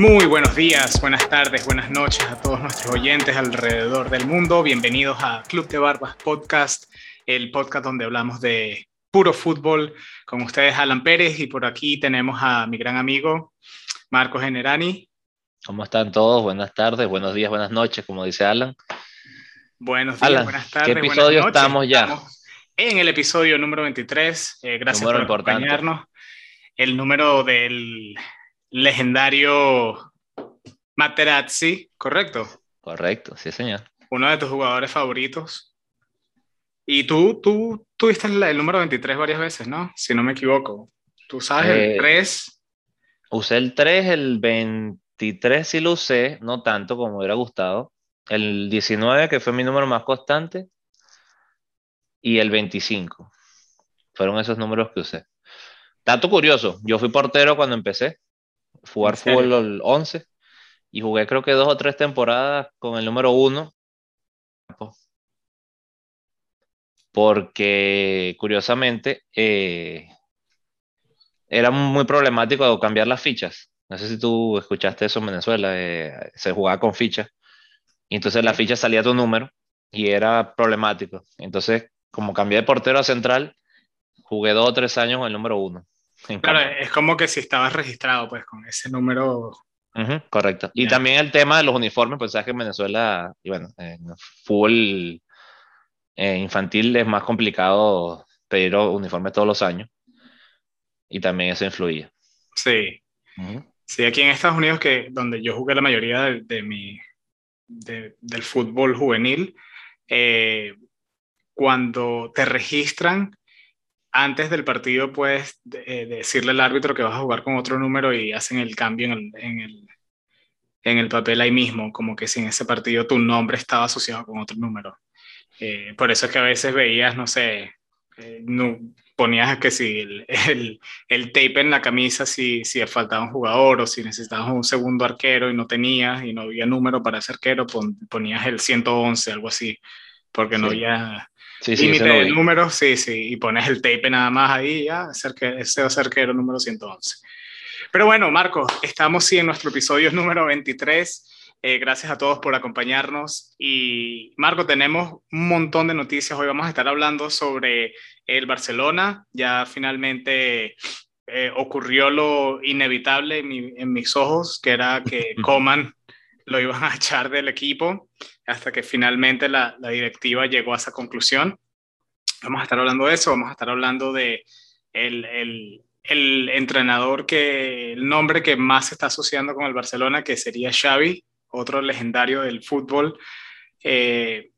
Muy buenos días, buenas tardes, buenas noches a todos nuestros oyentes alrededor del mundo. Bienvenidos a Club de Barbas Podcast, el podcast donde hablamos de puro fútbol. Con ustedes Alan Pérez y por aquí tenemos a mi gran amigo Marcos Generani. ¿Cómo están todos? Buenas tardes, buenos días, buenas noches, como dice Alan. Buenos días, buenas tardes. ¿Qué episodio estamos ya? en el episodio número 23. Eh, gracias por acompañarnos. El número del legendario Materazzi, ¿correcto? Correcto, sí, señor. Uno de tus jugadores favoritos. Y tú, tú tuviste el, el número 23 varias veces, ¿no? Si no me equivoco. ¿Tú sabes el 3? Eh, usé el 3, el 23 sí lo usé, no tanto como me hubiera gustado. El 19, que fue mi número más constante, y el 25. Fueron esos números que usé. Dato curioso, yo fui portero cuando empecé jugar fútbol el 11 y jugué creo que dos o tres temporadas con el número 1. Porque curiosamente eh, era muy problemático cambiar las fichas. No sé si tú escuchaste eso en Venezuela, eh, se jugaba con fichas. Y entonces la ficha salía tu número y era problemático. Entonces, como cambié de portero a central, jugué dos o tres años con el número uno. Claro, es como que si estabas registrado, pues, con ese número. correcto. Y también el tema de los uniformes, pues sabes que en Venezuela, y bueno, en fútbol eh, infantil es más complicado pedir uniformes todos los años. Y también eso influía. Sí. Sí, aquí en Estados Unidos, que donde yo jugué la mayoría de, mi, del fútbol juvenil, eh, cuando te registran, antes del partido puedes eh, decirle al árbitro que vas a jugar con otro número y hacen el cambio en el, en el, en el papel ahí mismo, como que si en ese partido tu nombre estaba asociado con otro número. Eh, por eso es que a veces veías, no sé, eh, no, ponías que si el, el, el, tape en la camisa, si, si faltaba un jugador o si necesitabas un segundo arquero y no tenías y no había número para ese arquero, ponías el 111, algo así, porque no había Sí, sí, límite de números, sí, sí, y pones el tape nada más ahí, ya, ese va a ser que era el número 111. Pero bueno, Marco, estamos sí en nuestro episodio número 23. Eh, gracias a todos por acompañarnos. Y Marco, tenemos un montón de noticias. Hoy vamos a estar hablando sobre el Barcelona. Ya finalmente eh, ocurrió lo inevitable en, en, mis ojos, que era que Coman lo iban a echar del equipo hasta que finalmente la, directiva llegó a esa conclusión. Vamos a estar hablando de eso, vamos a estar hablando de el entrenador que, el nombre que más se está asociando con el Barcelona, que sería Xavi, otro legendario del fútbol. Eh,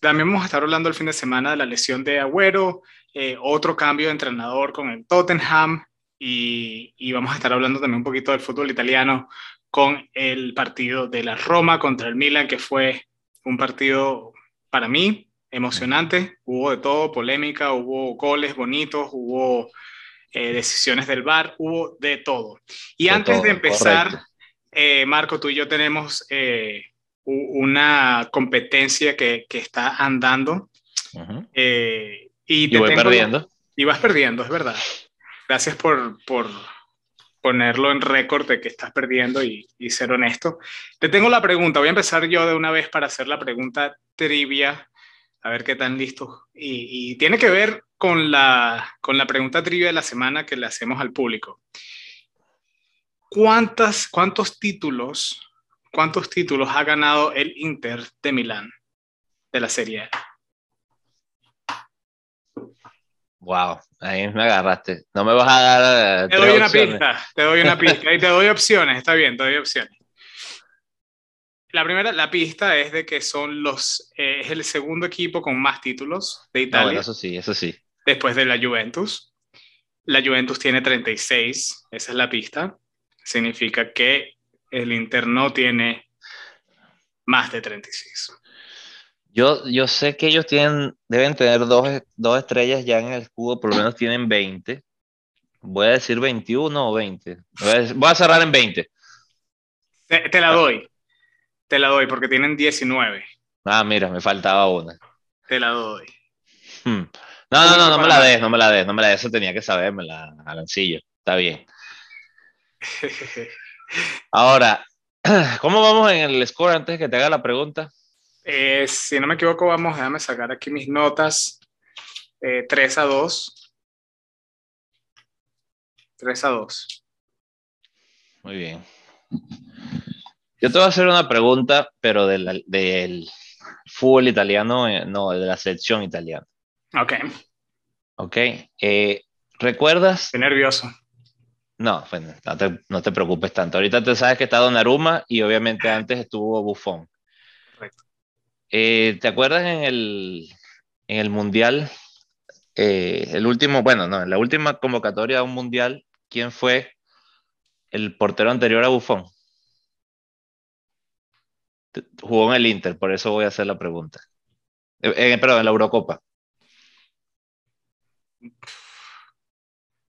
también vamos a estar hablando el fin de semana de la lesión de Agüero, eh, otro cambio de entrenador con el Tottenham y, y, vamos a estar hablando también un poquito del fútbol italiano con el partido de la Roma contra el Milan, que fue un partido para mí emocionante, hubo de todo, polémica, hubo goles bonitos, hubo eh, decisiones del VAR, hubo de todo. Y antes de empezar, eh, Marco, tú y yo tenemos eh, una competencia que, que, está andando. y, te voy perdiendo. Y vas perdiendo, es verdad. Gracias por, por ponerlo en récord de que estás perdiendo y, ser honesto. Te tengo la pregunta, voy a empezar yo de una vez para hacer la pregunta trivia, a ver qué tan listo. Y, tiene que ver con la, con la pregunta trivia de la semana que le hacemos al público. ¿Cuántas, ¿Cuántos títulos, cuántos títulos ha ganado el Inter de Milán de la Serie? Wow, ahí me agarraste. No me vas a dar. Eh, te doy una pista, te doy una pista. Y te doy opciones, está bien, te doy opciones. La primera, la pista es de que son los, eh, es el segundo equipo con más títulos de Italia. eso sí, eso sí. Después de la Juventus. La Juventus tiene 36, esa es la pista. Significa que el Inter no tiene más de 36. Yo, yo sé que ellos tienen, deben tener dos, dos estrellas ya en el escudo, por lo menos tienen 20. Voy a decir 21 o 20. Voy a, cerrar en 20. Te, la doy. Te la doy porque tienen 19. Ah, mira, me faltaba una. Te la doy. Hmm. No, no, no, no me la des, no me la des, no me la des. Eso tenía que sabérmela, Alancillo. Está bien. Ahora, ¿cómo vamos en el score antes de que te haga la pregunta? Eh, si no me equivoco, vamos, déjame sacar aquí mis notas. 3 eh, a 2. 3 a 2. Muy bien. Yo te voy a hacer una pregunta, pero del, del fútbol italiano, eh, no, de la selección italiana. Ok. Ok. ¿Recuerdas? Estoy nervioso. No, bueno, no te, preocupes tanto. Ahorita te sabes que está Donnarumma y obviamente antes estuvo Buffon. Eh, ¿Te acuerdas en el, en el Mundial, eh, el último, bueno, no, en la última convocatoria a un Mundial, quién fue el portero anterior a Buffon? Jugó en el Inter, por eso voy a hacer la pregunta. Eh, perdón, en la Eurocopa.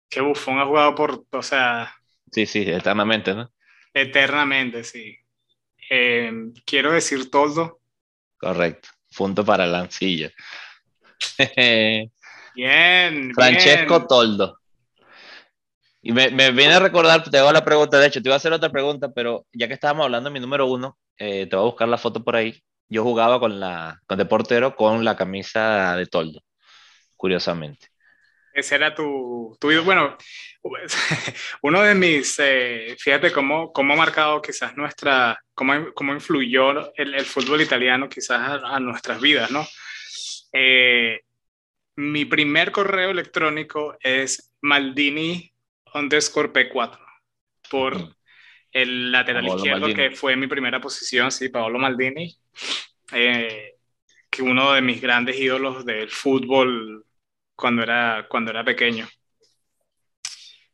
que Buffon ha jugado por, o sea... Sí, sí, eternamente, ¿no? Eternamente, sí. Eh, quiero decir Toldo. Correcto, punto para Lancilla. bien. Francesco Toldo. Y me, viene a recordar, te hago la pregunta, de hecho, te iba a hacer otra pregunta, pero ya que estábamos hablando de mi número uno, eh, te voy a buscar la foto por ahí. Yo jugaba con la, con de portero con la camisa de Toldo, curiosamente. Ese era tu, tu bueno, uno de mis, eh, fíjate cómo, cómo ha marcado quizás nuestra, cómo, cómo influyó el, el, fútbol italiano quizás a, nuestras vidas, ¿no? Eh, mi primer correo electrónico es maldini underscore P4 por el lateral izquierdo que fue mi primera posición, sí, Paolo Maldini, eh, que uno de mis grandes ídolos del fútbol cuando era, cuando era pequeño.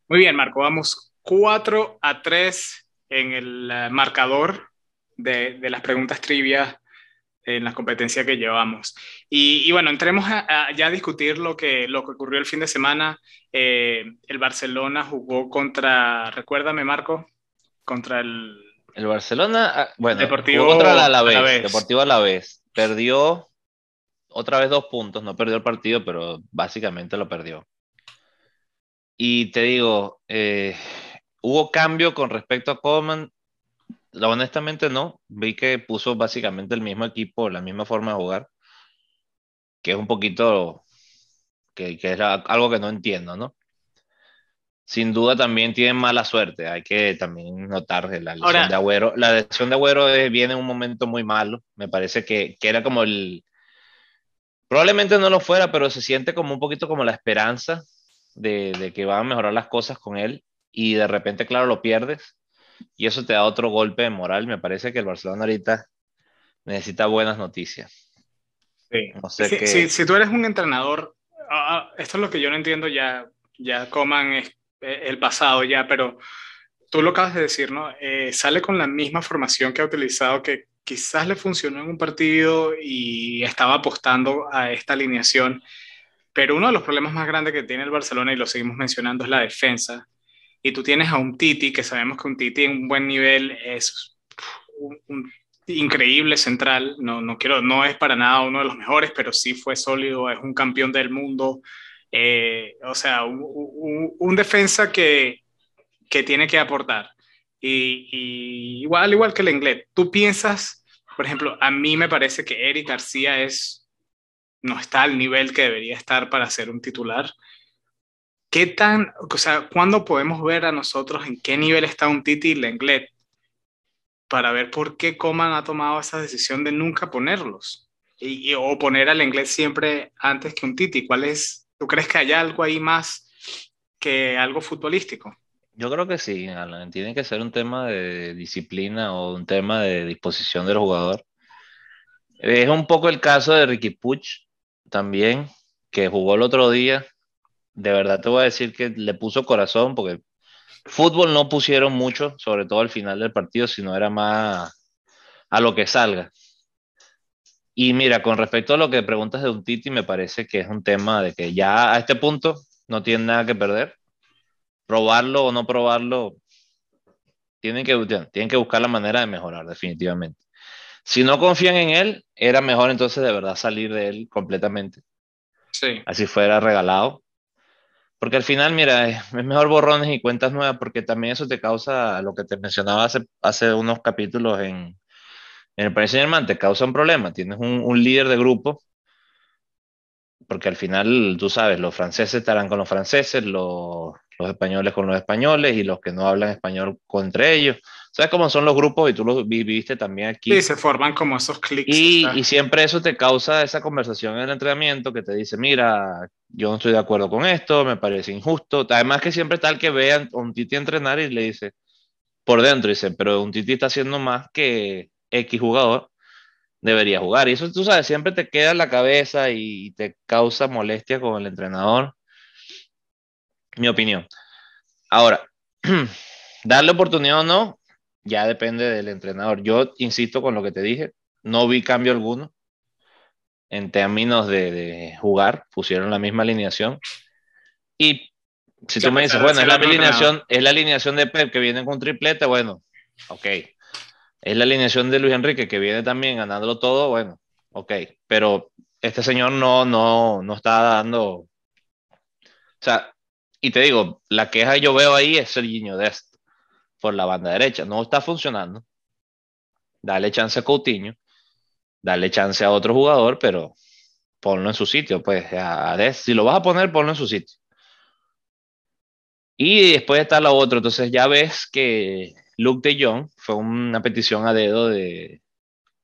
Muy bien, Marco, vamos 4 a 3 en el eh, marcador de, de las preguntas trivia en la competencia que llevamos. Y, bueno, entremos a, ya a discutir lo que, lo que ocurrió el fin de semana. Eh, el Barcelona jugó contra, recuérdame Marco, contra el... El Barcelona, ah, bueno, Deportivo contra el Alavés, Deportivo Alavés. Perdió otra vez dos puntos, no perdió el partido, pero básicamente lo perdió. Y te digo, eh, ¿hubo cambio con respecto a Coleman? Honestamente no, vi que puso básicamente el mismo equipo, la misma forma de jugar, que es un poquito, que, que es algo que no entiendo, ¿no? Sin duda también tiene mala suerte, hay que también notar la lesión de Agüero. La lesión de Agüero viene en un momento muy malo, me parece que, que era como el, Probablemente no lo fuera, pero se siente como un poquito como la esperanza de, que van a mejorar las cosas con él y de repente, claro, lo pierdes y eso te da otro golpe de moral. Me parece que el Barcelona ahorita necesita buenas noticias. Sí. si, tú eres un entrenador, ah, ah, esto es lo que yo no entiendo ya, ya coman eh, el pasado ya, pero tú lo acabas de decir, ¿no? Eh, sale con la misma formación que ha utilizado que quizás le funcionó en un partido y estaba apostando a esta alineación, pero uno de los problemas más grandes que tiene el Barcelona, y lo seguimos mencionando, es la defensa. Y tú tienes a un Titi, que sabemos que un Titi en un buen nivel es un, increíble central, no, no, quiero, no es para nada uno de los mejores, pero sí fue sólido, es un campeón del mundo. Eh, o sea, un, defensa que, que tiene que aportar. Y, igual, igual que el inglés, tú piensas, por ejemplo, a mí me parece que Eric García es, no está al nivel que debería estar para ser un titular. ¿Qué tan, o sea, cuándo podemos ver a nosotros en qué nivel está un Titi y Lenglet para ver por qué Coman ha tomado esa decisión de nunca ponerlos? Y, o poner al inglés siempre antes que un Titi. ¿Cuál es, tú crees que hay algo ahí más que algo futbolístico? Yo creo que sí, Alan. Tiene que ser un tema de disciplina o un tema de disposición del jugador. Es un poco el caso de Ricky Puch también, que jugó el otro día. De verdad te voy a decir que le puso corazón porque fútbol no pusieron mucho, sobre todo al final del partido, sino era más a lo que salga. Y mira, con respecto a lo que preguntas de un Titi, me parece que es un tema de que ya a este punto no tiene nada que perder probarlo o no probarlo, tienen que, tienen que buscar la manera de mejorar, definitivamente. Si no confían en él, era mejor entonces de verdad salir de él completamente. Sí. Así fuera regalado. Porque al final, mira, es, mejor borrones y cuentas nuevas, porque también eso te causa lo que te mencionaba hace, hace unos capítulos en, en el Paris Saint te causa un problema. Tienes un, un líder de grupo porque al final, tú sabes, los franceses estarán con los franceses, los, los, españoles con los españoles y los que no hablan español contra ellos. ¿Sabes cómo son los grupos? Y tú los viviste también aquí. Sí, se forman como esos clics. Y, y, siempre eso te causa esa conversación en el entrenamiento que te dice, mira, yo no estoy de acuerdo con esto, me parece injusto. Además que siempre está el que ve a un Titi entrenar y le dice, por dentro, dice, pero un Titi está haciendo más que X jugador debería jugar. Y eso, tú sabes, siempre te queda en la cabeza y te causa molestia con el entrenador. Mi opinión. Ahora, darle oportunidad o no, ya depende del entrenador. Yo insisto con lo que te dije, no vi cambio alguno en términos de, jugar, pusieron la misma alineación. Y si tú me dices, bueno, es la alineación, es la alineación de Pep que viene con triplete, bueno, ok, es la alineación de Luis Enrique que viene también ganándolo todo, bueno, ok, pero este señor no, no, no está dando, o sea, y te digo, la queja que yo veo ahí es Serginho Dest por la banda derecha, no está funcionando. Dale chance a Coutinho, dale chance a otro jugador, pero ponlo en su sitio, pues a Dest, si lo vas a poner, ponlo en su sitio. Y después está la otra, entonces ya ves que Luke de Jong fue una petición a dedo de,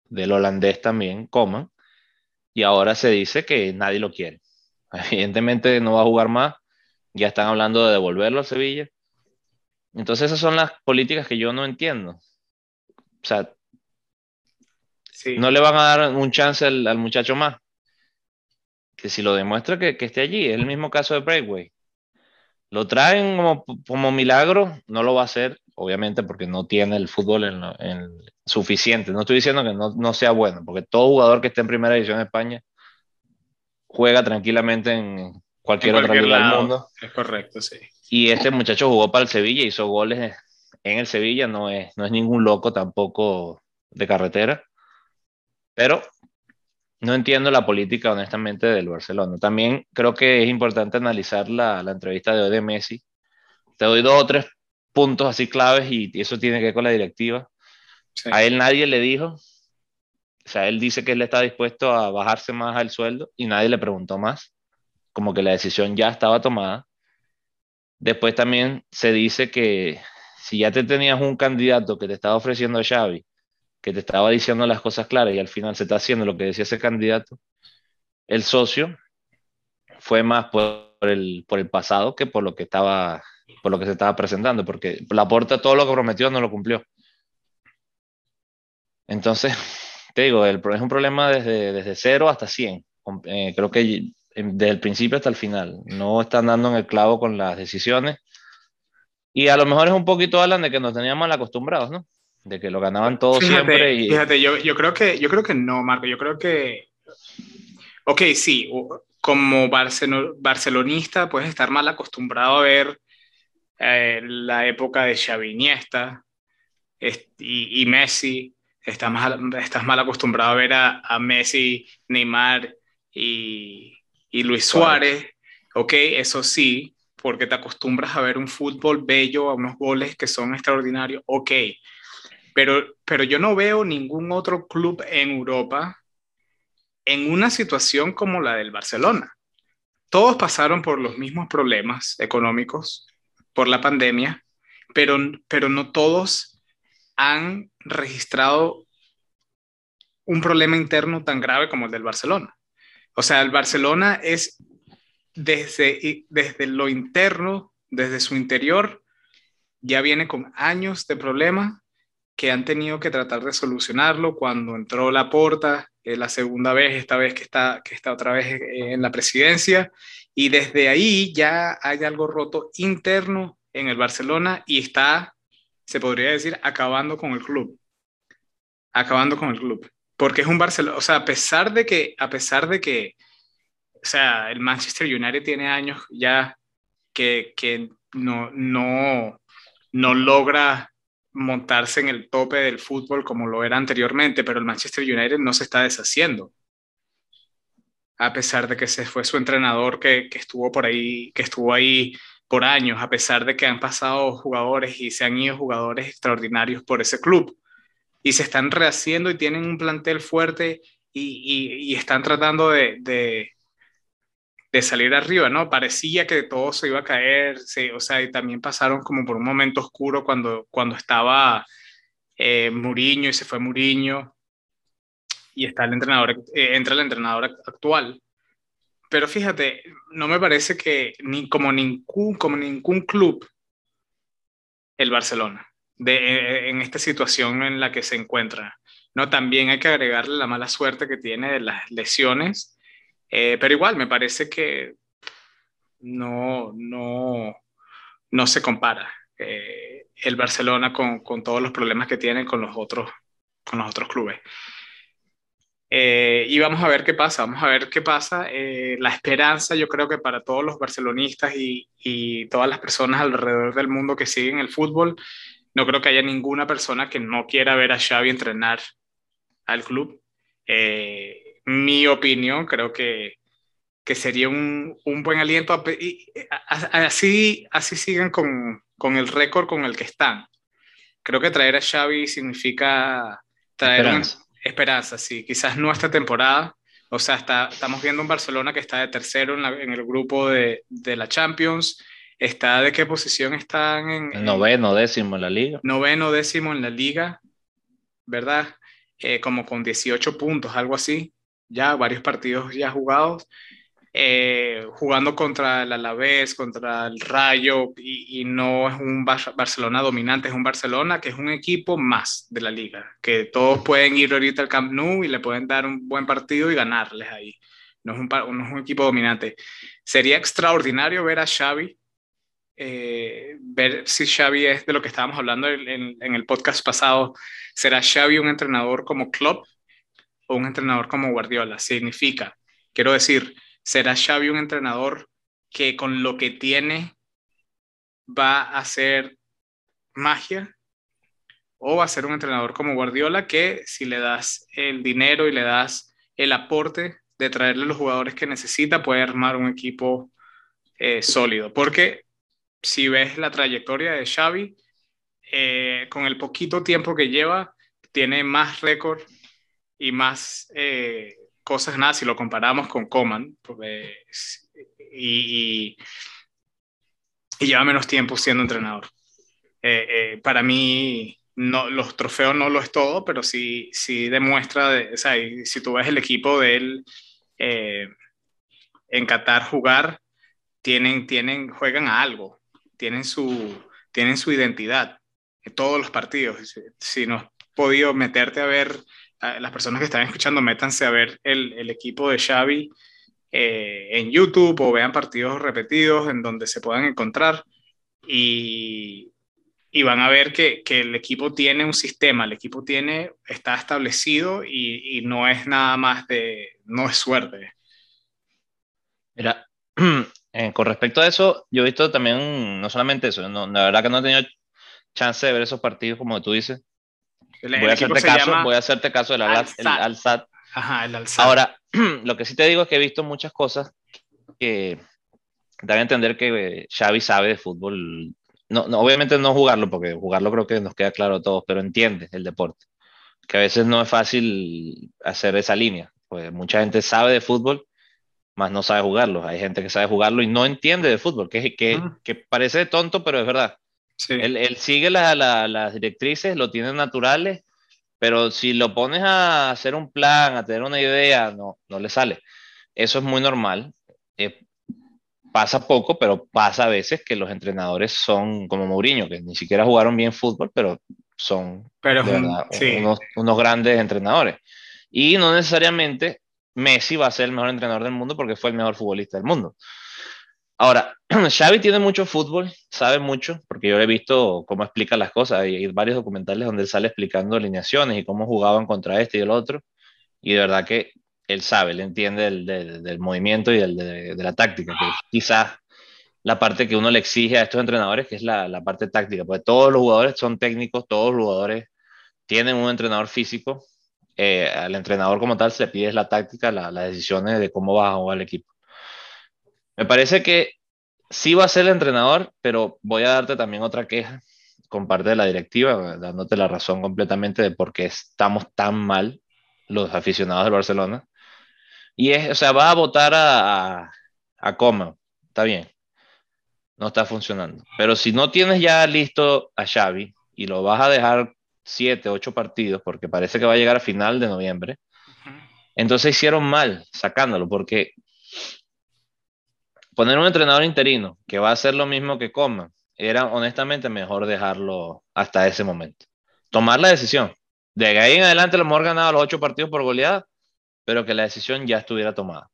del holandés también, Coman, y ahora se dice que nadie lo quiere. Evidentemente no va a jugar más, ya están hablando de devolverlo a Sevilla. Entonces esas son las políticas que yo no entiendo. O sea, no le van a dar un chance al, muchacho más. Que si lo demuestra que, que, esté allí, es el mismo caso de Breakway. Lo traen como, como milagro, no lo va a hacer obviamente porque no tiene el fútbol en, suficiente. No estoy diciendo que no, no, sea bueno, porque todo jugador que esté en primera división de España juega tranquilamente en cualquier, otra liga del mundo. Es correcto, sí. Y este muchacho jugó para el Sevilla, hizo goles en el Sevilla, no es, no es ningún loco tampoco de carretera, pero no entiendo la política honestamente del Barcelona. También creo que es importante analizar la, la entrevista de hoy de Messi. Te doy dos o tres puntos así claves y, eso tiene que ver con la directiva. A él nadie le dijo, o sea, él dice que él está dispuesto a bajarse más al sueldo y nadie le preguntó más, como que la decisión ya estaba tomada. Después también se dice que si ya te tenías un candidato que te estaba ofreciendo Xavi, que te estaba diciendo las cosas claras y al final se está haciendo lo que decía ese candidato, el socio fue más por el, por el pasado que por lo que estaba por lo que se estaba presentando, porque la puerta todo lo que prometió no lo cumplió. Entonces, te digo, el, es un problema desde, desde 0 hasta 100. Eh, creo que desde el principio hasta el final. No están dando en el clavo con las decisiones. Y a lo mejor es un poquito, Alan, de que nos teníamos mal acostumbrados, ¿no? De que lo ganaban todos siempre. Y... Fíjate, yo, yo, creo que, yo creo que no, Marco. Yo creo que. Ok, sí, como barcelonista puedes estar mal acostumbrado a ver eh, la época de Xavi Iniesta y, Messi. Estás, estás mal acostumbrado a ver a, Messi, Neymar y, Luis Suárez. Ok, eso sí, porque te acostumbras a ver un fútbol bello, a unos goles que son extraordinarios. Ok, pero, pero yo no veo ningún otro club en Europa en una situación como la del Barcelona. Todos pasaron por los mismos problemas económicos, por la pandemia, pero, pero no todos han registrado un problema interno tan grave como el del Barcelona. O sea, el Barcelona es desde, desde lo interno, desde su interior, ya viene con años de problema que han tenido que tratar de solucionarlo cuando entró la porta, eh, la segunda vez, esta vez que está, que está otra vez eh, en la presidencia, y desde ahí ya hay algo roto interno en el Barcelona y está, se podría decir, acabando con el club. Acabando con el club. Porque es un Barcelona, o sea, a pesar de que, a pesar de que, o sea, el Manchester United tiene años ya que, no, no, no logra montarse en el tope del fútbol como lo era anteriormente, pero el Manchester United no se está deshaciendo. A pesar de que se fue su entrenador que estuvo por ahí, que estuvo ahí por años, a pesar de que han pasado jugadores y se han ido jugadores extraordinarios por ese club y se están rehaciendo y tienen un plantel fuerte y, y, están tratando de, de, de, salir arriba, ¿no? Parecía que todo se iba a caer, o sea, y también pasaron como por un momento oscuro cuando, cuando estaba eh, Muriño y se fue Muriño y está el entrenador, eh, entra el entrenador actual. Pero fíjate, no me parece que ni como ningún, como ningún club, el Barcelona, de, eh, en esta situación en la que se encuentra. No, también hay que agregarle la mala suerte que tiene de las lesiones, eh, pero igual me parece que no, no, no se compara el Barcelona con, con, todos los problemas que tiene con los otros, con los otros clubes. Eh, y vamos a ver qué pasa, vamos a ver qué pasa. Eh, la esperanza, yo creo que para todos los barcelonistas y, y, todas las personas alrededor del mundo que siguen el fútbol, no creo que haya ninguna persona que no quiera ver a Xavi entrenar al club. Eh, mi opinión, creo que, que sería un, un, buen aliento. Y así, así sigan con, con el récord con el que están. Creo que traer a Xavi significa traer esperanza, sí, quizás no esta temporada. O sea, está, estamos viendo un Barcelona que está de tercero en, el grupo de, de, la Champions. Está de qué posición están en, noveno, décimo en la liga. Noveno, décimo en la liga, ¿verdad? Eh, como con 18 puntos, algo así. Ya varios partidos ya jugados. Eh, jugando contra el Alavés, contra el Rayo, y, no es un Barcelona dominante, es un Barcelona que es un equipo más de la liga, que todos pueden ir ahorita al Camp Nou y le pueden dar un buen partido y ganarles ahí. No es un, no es un equipo dominante. Sería extraordinario ver a Xavi, eh, ver si Xavi es de lo que estábamos hablando en, el podcast pasado, ¿será Xavi un entrenador como Klopp o un entrenador como Guardiola? Significa, quiero decir, ¿Será Xavi un entrenador que con lo que tiene va a hacer magia? ¿O va a ser un entrenador como Guardiola que si le das el dinero y le das el aporte de traerle los jugadores que necesita, puede armar un equipo eh, sólido? Porque si ves la trayectoria de Xavi, eh, con el poquito tiempo que lleva, tiene más récord y más eh, cosas nada si lo comparamos con Coman y, y, lleva menos tiempo siendo entrenador. Eh, eh, para mí, no, los trofeos no lo es todo, pero sí, sí demuestra, de, o sea, si tú ves el equipo de él eh, en Qatar jugar, tienen, tienen, juegan a algo, tienen su, tienen su identidad en todos los partidos. Si no has podido meterte a ver las personas que están escuchando, métanse a ver el, el equipo de Xavi eh, en YouTube o vean partidos repetidos en donde se puedan encontrar y, y van a ver que, que, el equipo tiene un sistema, el equipo tiene, está establecido y, y no es nada más de, no es suerte. Mira, eh, con respecto a eso, yo he visto también, no solamente eso, no, la verdad que no he tenido chance de ver esos partidos como tú dices, voy, a hacerte caso, voy a hacerte caso del Al-Sad. Ajá, el. Ahora, lo que sí te digo es que he visto muchas cosas que dan a entender que eh, Xavi sabe de fútbol. No, no, obviamente no jugarlo, porque jugarlo creo que nos queda claro a todos, pero entiende el deporte. Que a veces no es fácil hacer esa línea. Pues mucha gente sabe de fútbol, más no sabe jugarlo. Hay gente que sabe jugarlo y no entiende de fútbol, que, que, que parece tonto, pero es verdad. Él, sigue las directrices, lo tiene naturales, pero si lo pones a hacer un plan, a tener una idea, no, no le sale. Eso es muy normal. Eh, pasa poco, pero pasa a veces que los entrenadores son como Mourinho, que ni siquiera jugaron bien fútbol, pero son unos, unos grandes entrenadores. Y no necesariamente Messi va a ser el mejor entrenador del mundo porque fue el mejor futbolista del mundo. Ahora, Xavi tiene mucho fútbol, sabe mucho, porque yo he visto cómo explica las cosas. Hay varios documentales donde él sale explicando alineaciones y cómo jugaban contra este y el otro. Y de verdad que él sabe, él entiende del, movimiento y de, la táctica, que quizás la parte que uno le exige a estos entrenadores, que es la, la, parte táctica, porque todos los jugadores son técnicos, todos los jugadores tienen un entrenador físico, eh, al entrenador como tal se le pide la táctica, las decisiones de cómo va a jugar el equipo. Me parece que sí va a ser el entrenador, pero voy a darte también otra queja con parte de la directiva, dándote la razón completamente de por qué estamos tan mal los aficionados del Barcelona. Y es, o sea, va a votar a, a, a Coma, está bien, no está funcionando. Pero si no tienes ya listo a Xavi y lo vas a dejar siete, ocho partidos, porque parece que va a llegar a final de noviembre, entonces hicieron mal sacándolo, porque poner un entrenador interino que va a hacer lo mismo que Coma, era honestamente mejor dejarlo hasta ese momento. Tomar la decisión. De ahí en adelante lo mejor ganado los ocho partidos por goleada, pero que la decisión ya estuviera tomada.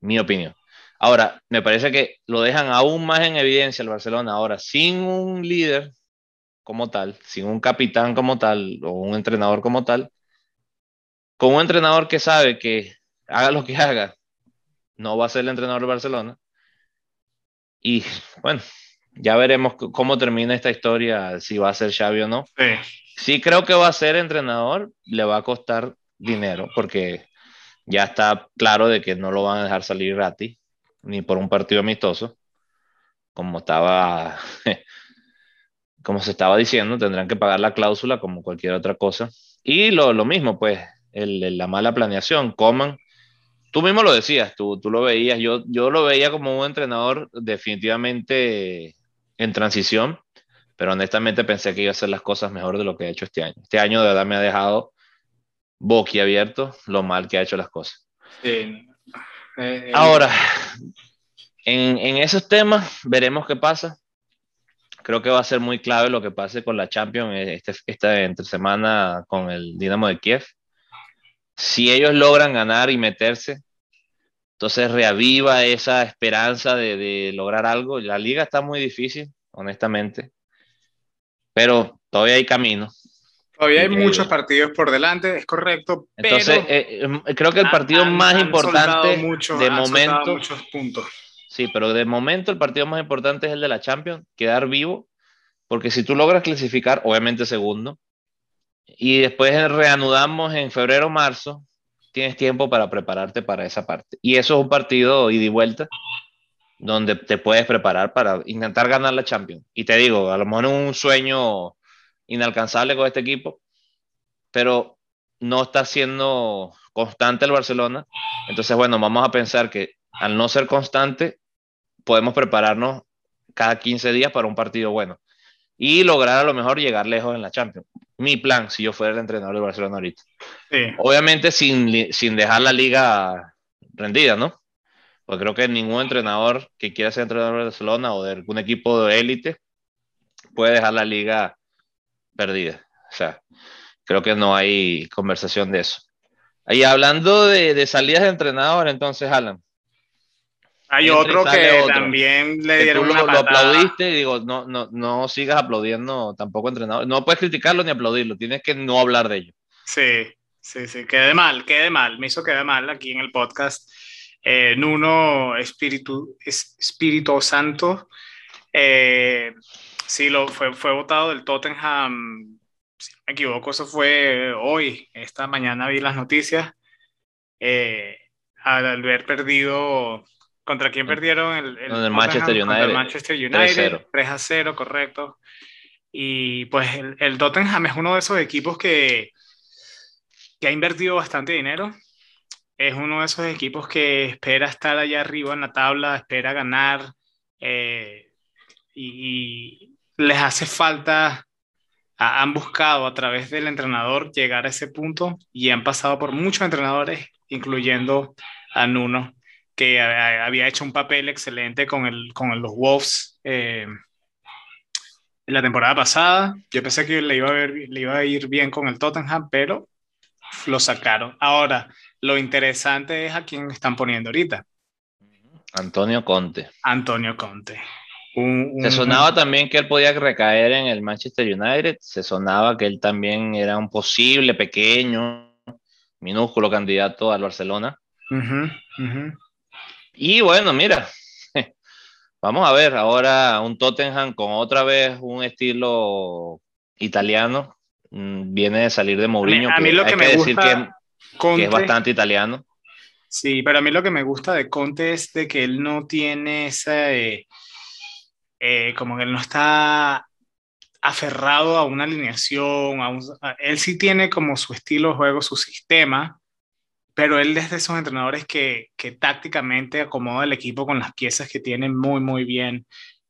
Mi opinión. Ahora, me parece que lo dejan aún más en evidencia el Barcelona ahora sin un líder como tal, sin un capitán como tal o un entrenador como tal, con un entrenador que sabe que haga lo que haga, no va a ser el entrenador de Barcelona. Y bueno, ya veremos cómo termina esta historia, si va a ser Xavi o no. Sí. sí creo que va a ser entrenador, le va a costar dinero, porque ya está claro de que no lo van a dejar salir gratis, ni por un partido amistoso, como estaba como se estaba diciendo, tendrán que pagar la cláusula como cualquier otra cosa. Y lo, lo mismo, pues, el, la mala planeación, coman. Tú mismo lo decías, tú, tú lo veías, yo, yo lo veía como un entrenador definitivamente en transición, pero honestamente pensé que iba a hacer las cosas mejor de lo que ha hecho este año. Este año de verdad me ha dejado boquiabierto lo mal que ha hecho las cosas. Sí. Eh, Ahora, en, en esos temas veremos qué pasa creo que va a ser muy clave lo que pase con la Champions este, esta entre semana con el Dinamo de Kiev. Si ellos logran ganar y meterse, entonces reaviva esa esperanza de, de lograr algo. La liga está muy difícil, honestamente, pero todavía hay camino. Todavía hay muchos partidos por delante, es correcto. Entonces, eh, eh, creo que el partido más importante de momento. Muchos puntos Sí, pero de momento el partido más importante es el de la Champions, quedar vivo, porque si tú logras clasificar, obviamente segundo, y después reanudamos en febrero o marzo, tienes tiempo para prepararte para esa parte. Y eso es un partido ida y vuelta, donde te puedes preparar para intentar ganar la Champions. Y te digo, a lo mejor es un sueño inalcanzable con este equipo, pero no está siendo constante el Barcelona. Entonces, bueno, vamos a pensar que al no ser constante, podemos prepararnos cada 15 días para un partido bueno y lograr a lo mejor llegar lejos en la Champions. Mi plan, si yo fuera el entrenador de Barcelona ahorita. Obviamente sin, sin dejar la liga rendida, ¿no? Porque creo que ningún entrenador que quiera ser entrenador de Barcelona o de algún equipo de élite puede dejar la liga perdida. O sea, creo que no hay conversación de eso. Y hablando de, de salidas de entrenador, entonces, Alan, hay otro que también le dieron lo, aplaudiste y digo, no, no, no sigas aplaudiendo tampoco entrenador. No puedes criticarlo ni aplaudirlo, tienes que no hablar de ello. Sí, sí, sí, quede mal, quede mal. Me hizo quedar mal aquí en el podcast. Eh, Nuno Espíritu, Espíritu Santo, eh, sí, lo, fue, fue votado del Tottenham, si no me equivoco, eso fue hoy, esta mañana vi las noticias, eh, al haber perdido ¿Contra quién perdieron? El, el, Manchester United. El Manchester United, 3 a 0. correcto. Y pues el, Tottenham es uno de esos equipos que, que ha invertido bastante dinero. Es uno de esos equipos que espera estar allá arriba en la tabla, espera ganar. Eh, y, les hace falta, han buscado a través del entrenador llegar a ese punto y han pasado por muchos entrenadores, incluyendo a Nuno que había hecho un papel excelente con, el, con los Wolves eh, la temporada pasada. Yo pensé que le iba, a ver, le iba a ir bien con el Tottenham, pero lo sacaron. Ahora, lo interesante es a quién están poniendo ahorita. Antonio Conte. Antonio Conte. Se sonaba también que él podía recaer en el Manchester United, se sonaba que él también era un posible pequeño, minúsculo candidato al Barcelona. Y bueno, mira, vamos a ver ahora un Tottenham con otra vez un estilo italiano, mm, viene de salir de Mourinho. A mí, lo que, me decir que, es bastante italiano. Sí, pero a mí lo que me gusta de Conte es de que él no tiene esa, eh, eh, como que él no está aferrado a una alineación, él sí tiene como su estilo de juego, su sistema, pero él es de esos entrenadores que, que tácticamente acomoda el equipo con las piezas que tiene muy, muy bien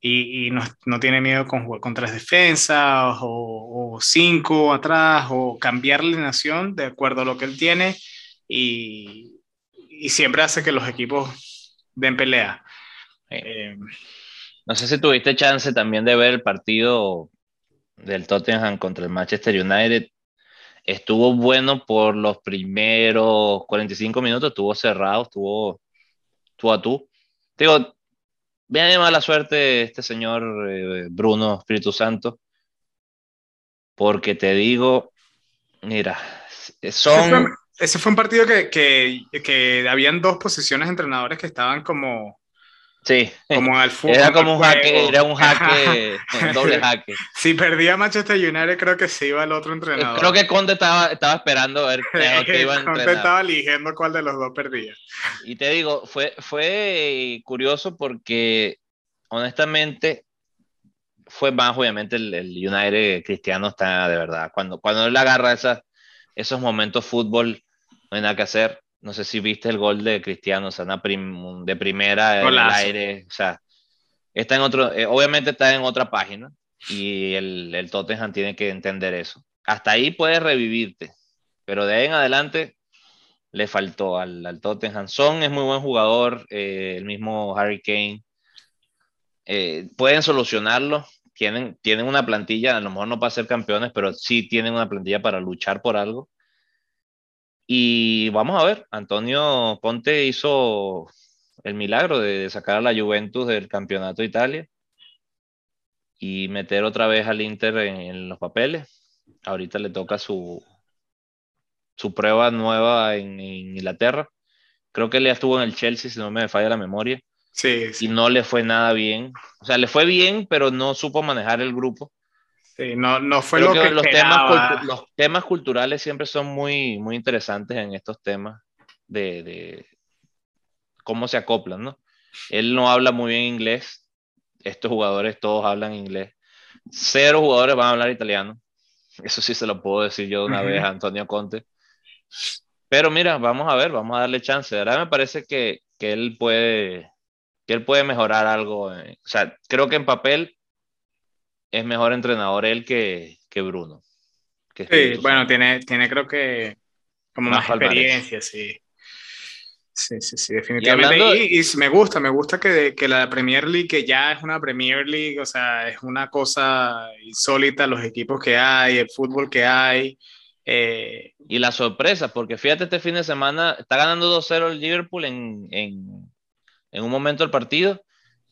y, no, no, tiene miedo con jugar con tres defensas o, cinco atrás o cambiar la alineación de acuerdo a lo que él tiene y, y siempre hace que los equipos den pelea. Eh, no sé si tuviste chance también de ver el partido del Tottenham contra el Manchester United. Estuvo bueno por los primeros 45 minutos, estuvo cerrado, estuvo tú a tú. Digo, bien mala suerte este señor eh, Bruno Espíritu Santo, porque te digo, mira, son... Ese fue, un partido que, que, que habían dos posiciones de entrenadores que estaban como Sí. Como al fútbol. Era como un jaque, era un jaque, un doble jaque. Si perdía Manchester United, creo que se iba el otro entrenador. Creo que Conte estaba, estaba esperando a ver qué iba a entrenar. Conte estaba eligiendo cuál de los dos perdía. Y te digo, fue, fue curioso porque, honestamente, fue más, obviamente, el, el United cristiano está de verdad. Cuando, cuando él agarra esas, esos momentos fútbol, no hay nada que hacer no sé si viste el gol de Cristiano, o sea, de primera en el aire, o sea, está en otro, eh, obviamente está en otra página y el, el, Tottenham tiene que entender eso. Hasta ahí puedes revivirte, pero de ahí en adelante le faltó al, al Tottenham. Son es muy buen jugador, eh, el mismo Harry Kane. Eh, pueden solucionarlo, tienen, tienen una plantilla, a lo mejor no para ser campeones, pero sí tienen una plantilla para luchar por algo. Y vamos a ver, Antonio Conte hizo el milagro de sacar a la Juventus del campeonato de Italia y meter otra vez al Inter en, los papeles. Ahorita le toca su, su prueba nueva en, Inglaterra. Creo que él ya estuvo en el Chelsea, si no me falla la memoria. Sí, Y no le fue nada bien. O sea, le fue bien, pero no supo manejar el grupo. Sí, no, no fue lo que, los temas, los temas culturales siempre son muy, muy interesantes en estos temas de, de, cómo se acoplan, ¿no? Él no habla muy bien inglés, estos jugadores todos hablan inglés, cero jugadores van a hablar italiano, eso sí se lo puedo decir yo de una vez a Antonio Conte. Pero mira, vamos a ver, vamos a darle chance. Ahora me parece que, que él puede que él puede mejorar algo. o sea, creo que en papel es mejor entrenador él que, que Bruno. sí, bueno, tiene, tiene creo que como más, experiencia, sí. Sí, sí, sí, definitivamente. Y, me gusta, me gusta que, que, la Premier League, que ya es una Premier League, o sea, es una cosa insólita, los equipos que hay, el fútbol que hay. Eh, y la sorpresa, porque fíjate, este fin de semana está ganando 2-0 el Liverpool en, en, en un momento del partido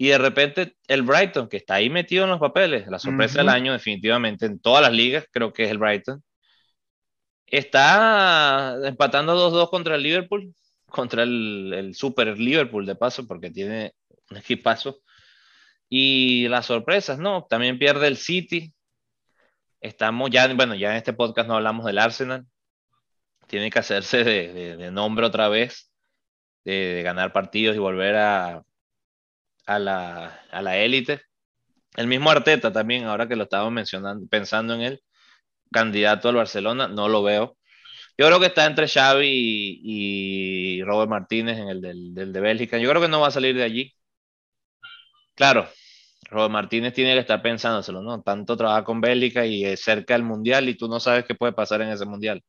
y de repente el Brighton, que está ahí metido en los papeles, la sorpresa del año definitivamente en todas las ligas, creo que es el Brighton, está empatando 2-2 contra el Liverpool, contra el, el, Super Liverpool de paso, porque tiene un equipazo. Y las sorpresas, ¿no? También pierde el City. Estamos ya, bueno, ya en este podcast no hablamos del Arsenal. Tiene que hacerse de, de, nombre otra vez, de ganar partidos y volver a, a la, a la élite. El mismo Arteta también, ahora que lo estábamos mencionando, pensando en él, candidato al Barcelona, no lo veo. Yo creo que está entre Xavi y, Robert Martínez en el del, del, de Bélgica. Yo creo que no va a salir de allí. Claro, Robert Martínez tiene que estar pensándoselo, ¿no? Tanto trabaja con Bélgica y es cerca del Mundial y tú no sabes qué puede pasar en ese Mundial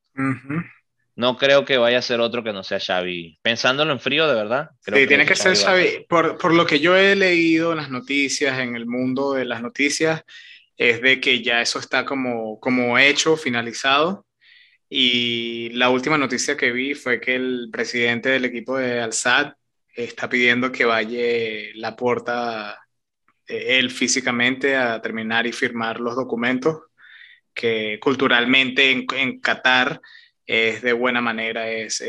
no creo que vaya a ser otro que no sea Xavi. Pensándolo en frío, de verdad. sí, tiene que ser Xavi. Por, por, lo que yo he leído en las noticias, en el mundo de las noticias, es de que ya eso está como, como hecho, finalizado. Y la última noticia que vi fue que el presidente del equipo de Al-Sad está pidiendo que vaya la puerta eh, él físicamente a terminar y firmar los documentos que culturalmente en, en Qatar es de buena manera, es,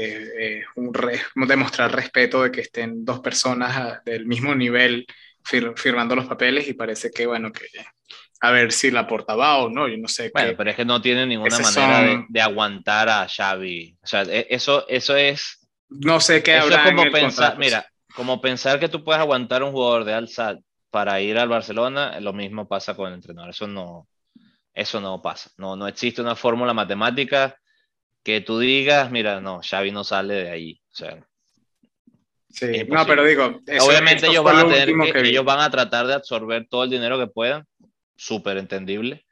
un demostrar respeto de que estén dos personas del mismo nivel firmando los papeles y parece que, bueno, que a ver si la portaba o no, yo no sé. Bueno, pero es que no tiene ninguna manera de, aguantar a Xavi. O sea, e, eso, eso es... No sé qué habrá como pensar, Mira, como pensar que tú puedes aguantar a un jugador de Alza para ir al Barcelona, lo mismo pasa con el entrenador. Eso no, eso no pasa. No, no existe una fórmula matemática que tú digas, mira, no, Xavi no sale de ahí. O sea, sí, no, pero digo, obviamente ellos van a tener que, ellos van a tratar de absorber todo el dinero que puedan súper entendible.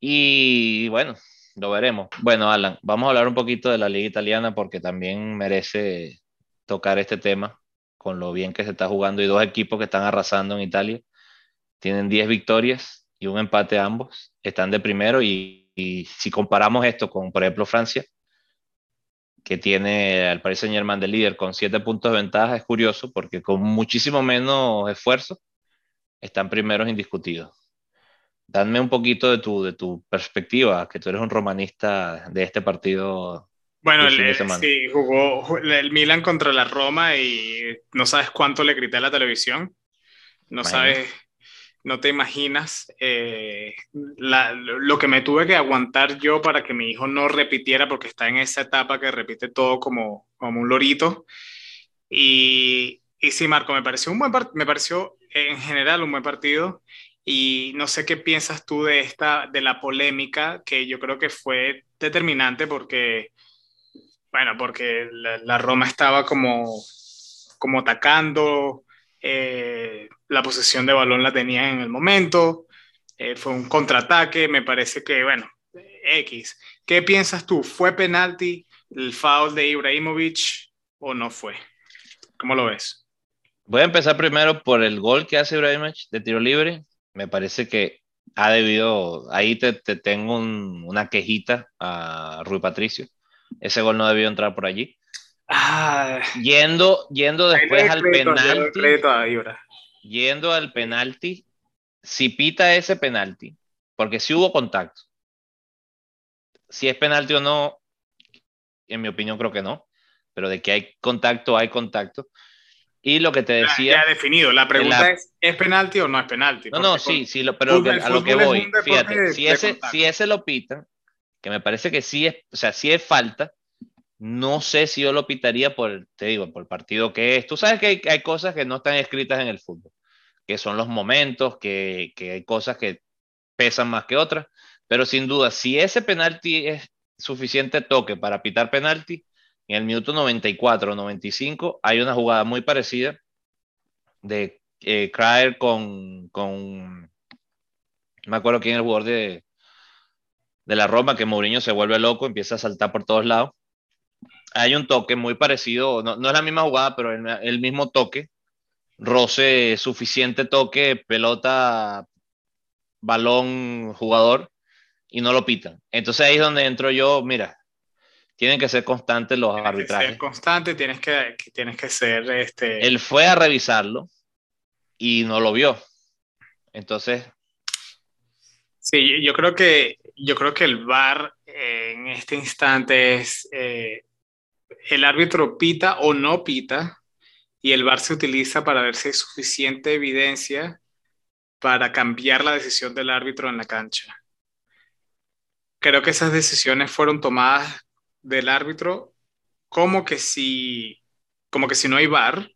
Y bueno, lo veremos. Bueno, Alan, vamos a hablar un poquito de la liga italiana porque también merece tocar este tema con lo bien que se está jugando y dos equipos que están arrasando en Italia. Tienen 10 victorias y un empate ambos. Están de primero y, si comparamos esto con, por ejemplo, Francia, que tiene al Paris Saint Germain de líder con 7 puntos de ventaja, es curioso porque con muchísimo menos esfuerzo están primeros indiscutidos. Dame un poquito de tu, de tu perspectiva, que tú eres un romanista de este partido. Bueno, el, sí, jugó el Milan contra la Roma y no sabes cuánto le grité a la televisión. No sabes, no te imaginas eh, lo que me tuve que aguantar yo para que mi hijo no repitiera, porque está en esa etapa que repite todo como, como un lorito. Y, y sí, Marco, me pareció un buen me pareció en general un buen partido. Y no sé qué piensas tú de esta, de la polémica, que yo creo que fue determinante porque, bueno, porque la, Roma estaba como, como atacando, eh, la posesión de balón la tenía en el momento, eh, fue un contraataque, me parece que, bueno, X. ¿Qué piensas tú? ¿Fue penalti el foul de Ibrahimovic o no fue? ¿Cómo lo ves? Voy a empezar primero por el gol que hace Ibrahimovic de tiro libre me parece que ha debido, ahí te, tengo una quejita a Rui Patricio. Ese gol no debió entrar por allí. Ah, yendo, yendo después al penalti. Yendo al penalti, si pita ese penalti, porque si hubo contacto. Si es penalti o no, en mi opinión creo que no, pero de que hay contacto, hay contacto. Y lo que te decía. Ya, definido. La pregunta es: ¿es penalti o no es penalti? No, no, sí, sí, pero a lo que voy. Fíjate, si ese, si ese lo pitan, que me parece que sí es, o sea, sí es falta, no sé si yo lo pitaría por, te digo, por el partido que es. Tú sabes que hay, cosas que no están escritas en el fútbol, que son los momentos, que, que hay cosas que pesan más que otras, pero sin duda, si ese penalti es suficiente toque para pitar penalti, en el minuto 94 o 95 hay una jugada muy parecida de eh, con, con, me acuerdo quién es el jugador de, de la Roma, que Mourinho se vuelve loco, empieza a saltar por todos lados. Hay un toque muy parecido, no, es la misma jugada, pero el, el mismo toque, roce, suficiente toque, pelota, balón, jugador, y no lo pitan. Entonces ahí es donde entro yo, mira, tienen que ser constantes los tienes arbitrajes. Que ser constante, tienes que, tienes que ser este. Él fue a revisarlo y no lo vio. Entonces. Sí, yo creo que yo creo que el VAR en este instante es eh, el árbitro pita o no pita y el VAR se utiliza para ver si hay suficiente evidencia para cambiar la decisión del árbitro en la cancha. Creo que esas decisiones fueron tomadas del árbitro como que si, como que si no hay bar.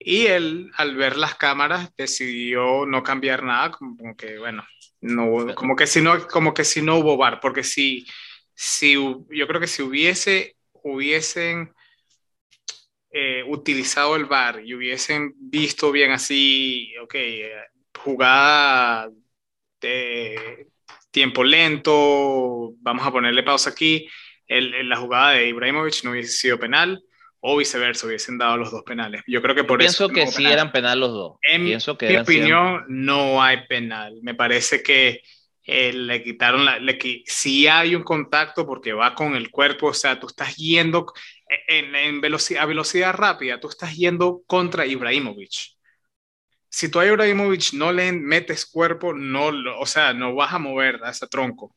Y él, al ver las cámaras, decidió no cambiar nada, como que, bueno, no, como que si no, como que si no hubo bar, porque si, si yo creo que si hubiese, hubiesen eh, utilizado el bar y hubiesen visto bien así, ok, jugada de tiempo lento, vamos a ponerle pausa aquí, el, la jugada de Ibrahimovic no hubiese sido penal o viceversa, hubiesen dado los dos penales. Yo creo que por Pienso eso. Pienso que sí eran penal los dos. En Pienso que mi opinión, no hay penal. Me parece que eh, le quitaron la. Le, sí hay un contacto porque va con el cuerpo, o sea, tú estás yendo en, en velocidad, a velocidad rápida, tú estás yendo contra Ibrahimovic. Si tú a Ibrahimovic no le metes cuerpo, no, o sea, no vas a mover a ese tronco.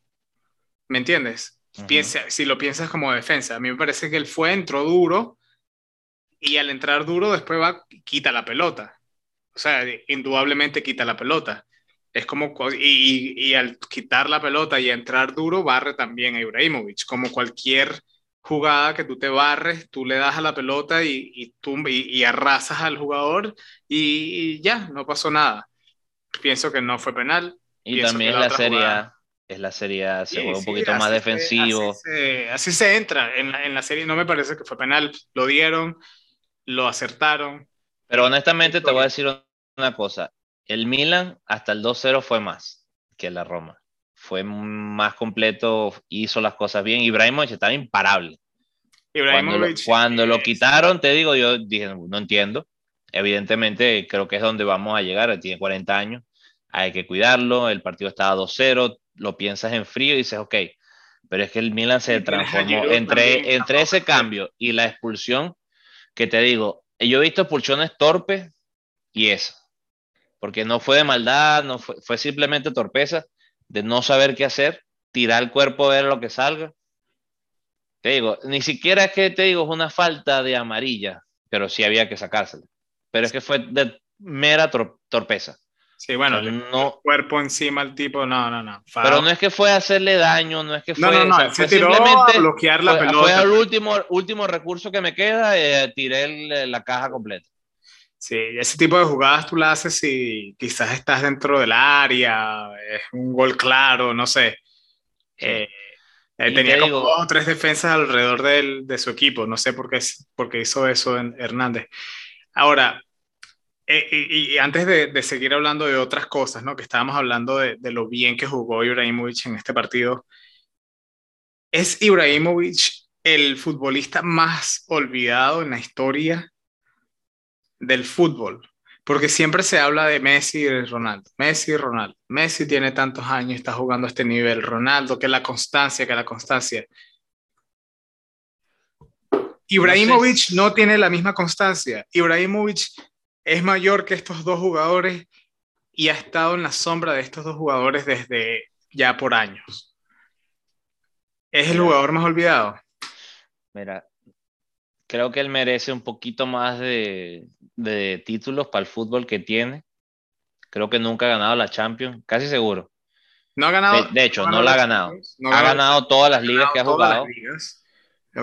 ¿Me entiendes? Piensa, si lo piensas como defensa, a mí me parece que él fue, entró duro y al entrar duro después va, quita la pelota. O sea, indudablemente quita la pelota. Es como, y, y, al quitar la pelota y entrar duro, barre también a Ibrahimovic. Como cualquier jugada que tú te barres, tú le das a la pelota y, y, tú, y, arrasas al jugador y, ya, no pasó nada. Pienso que no fue penal. Y también la, serie es la serie se juega un poquito más defensivo. así, se, entra. En la, en la serie no me parece que fue penal. Lo dieron, lo acertaron. Pero honestamente te voy a decir una cosa. El Milan hasta el 2-0 fue más que la Roma. Fue más completo, hizo las cosas bien. Ibrahimovic estaba imparable. cuando, lo, quitaron, te digo, yo dije, no entiendo. Evidentemente, creo que es donde vamos a llegar. Tiene 40 años, hay que cuidarlo. El partido estaba 2-0, lo piensas en frío y dices, ok, pero es que el Milan se transformó entre, entre ese cambio y la expulsión, que te digo, yo he visto expulsiones torpes y eso porque no fue de maldad, no fue, fue simplemente torpeza de no saber qué hacer, tirar el cuerpo, ver lo que salga. Te digo, ni siquiera es que te digo, es una falta de amarilla, pero sí había que sacársela. Pero es que fue de mera torpeza. Sí, bueno, no, cuerpo encima al tipo, no, no, no. Pero no es que fue a hacerle daño, no es que fue, no, no, no, simplemente bloquear la pelota. Fue el último, último recurso que me queda, eh, tiré la caja completa. Sí, ese tipo de jugadas tú las haces si quizás estás dentro del área, es un gol claro, no sé. Eh, eh, tenía como dos o tres defensas alrededor de, de su equipo, no sé por qué, por qué hizo eso en Hernández. Ahora, eh, y, antes de, de, seguir hablando de otras cosas, ¿no? que estábamos hablando de, de, lo bien que jugó Ibrahimovic en este partido, ¿es Ibrahimovic el futbolista más olvidado en la historia del fútbol, porque siempre se habla de Messi y Ronaldo. Messi y Ronaldo. Messi tiene tantos años, está jugando a este nivel. Ronaldo, que la constancia, que la constancia. Ibrahimovic no tiene la misma constancia. Ibrahimovic es mayor que estos dos jugadores y ha estado en la sombra de estos dos jugadores desde ya por años. ¿Es el jugador más olvidado? Mira, creo que él merece un poquito más de, de títulos para el fútbol que tiene. Creo que nunca ha ganado la Champions, casi seguro. No ha ganado. De, hecho, no, la ha ganado. ha ganado todas las ligas que ha jugado.